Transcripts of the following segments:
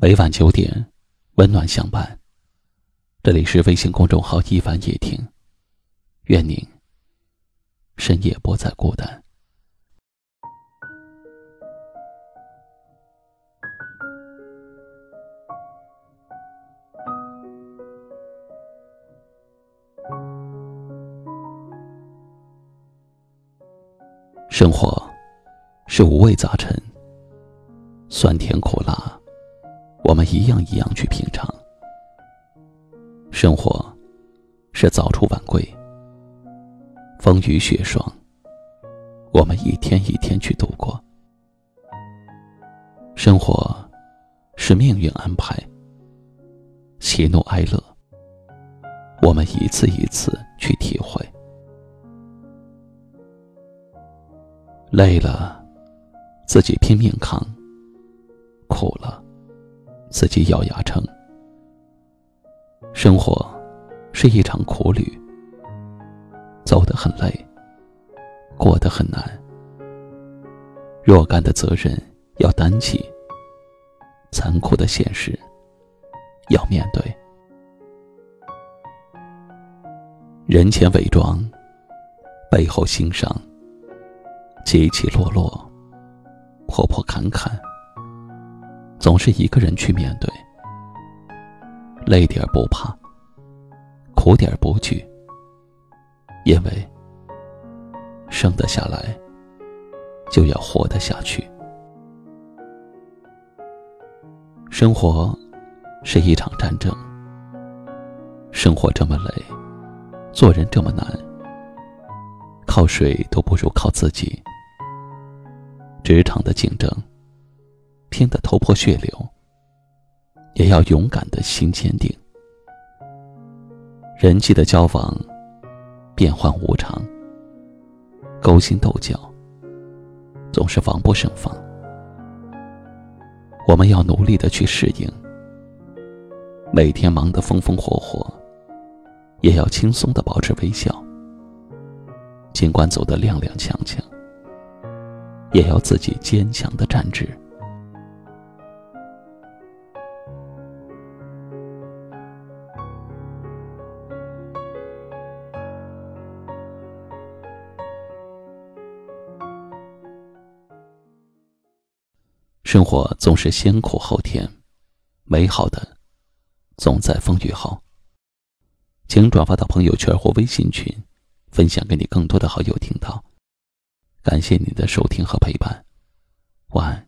每晚九点，温暖相伴。这里是微信公众号“一晚夜听”，愿您深夜不再孤单。生活是五味杂陈，酸甜苦辣。我们一样一样去品尝。生活是早出晚归，风雨雪霜，我们一天一天去度过。生活是命运安排，喜怒哀乐，我们一次一次去体会。累了，自己拼命扛；苦了。自己咬牙撑。生活是一场苦旅，走得很累，过得很难。若干的责任要担起，残酷的现实要面对。人前伪装，背后心伤，起起落落，破破坎坎。总是一个人去面对，累点不怕，苦点不惧，因为生得下来，就要活得下去。生活是一场战争，生活这么累，做人这么难，靠谁都不如靠自己。职场的竞争。拼得头破血流，也要勇敢的心坚定。人际的交往变幻无常，勾心斗角总是防不胜防。我们要努力的去适应，每天忙得风风火火，也要轻松的保持微笑。尽管走得踉踉跄跄，也要自己坚强的站直。生活总是先苦后甜，美好的总在风雨后。请转发到朋友圈或微信群，分享给你更多的好友听到。感谢你的收听和陪伴，晚安。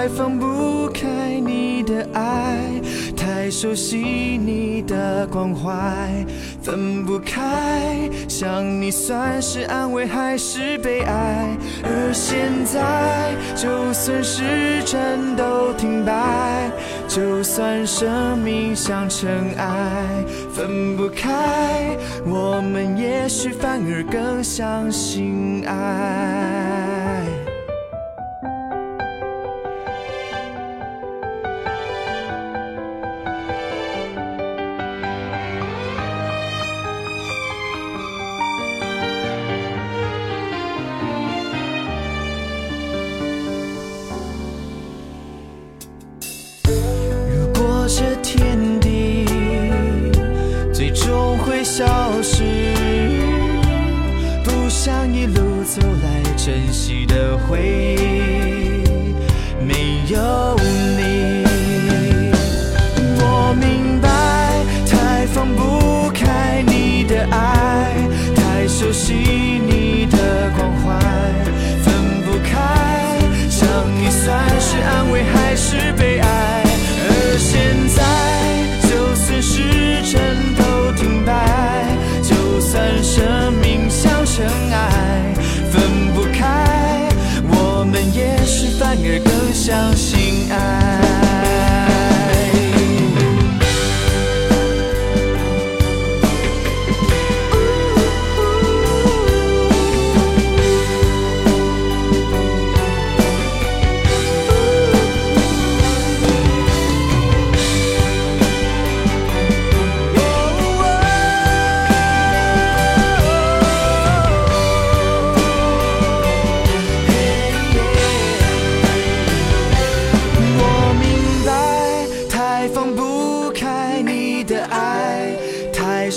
太放不开你的爱，太熟悉你的关怀，分不开。想你算是安慰还是悲哀？而现在，就算时针都停摆，就算生命像尘埃，分不开，我们也许反而更相信爱。珍惜的回忆没有你我明白太放不开你的爱太熟悉你的关怀分不开想你算是安慰还是悲哀而现在就算时针都停摆就算生会更相信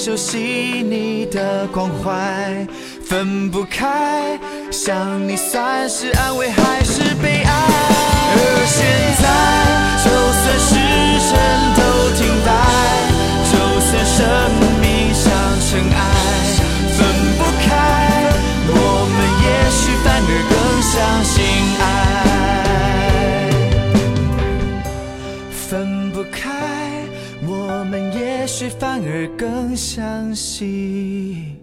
熟悉你的关怀分不开想你算是安慰还是悲哀？相信。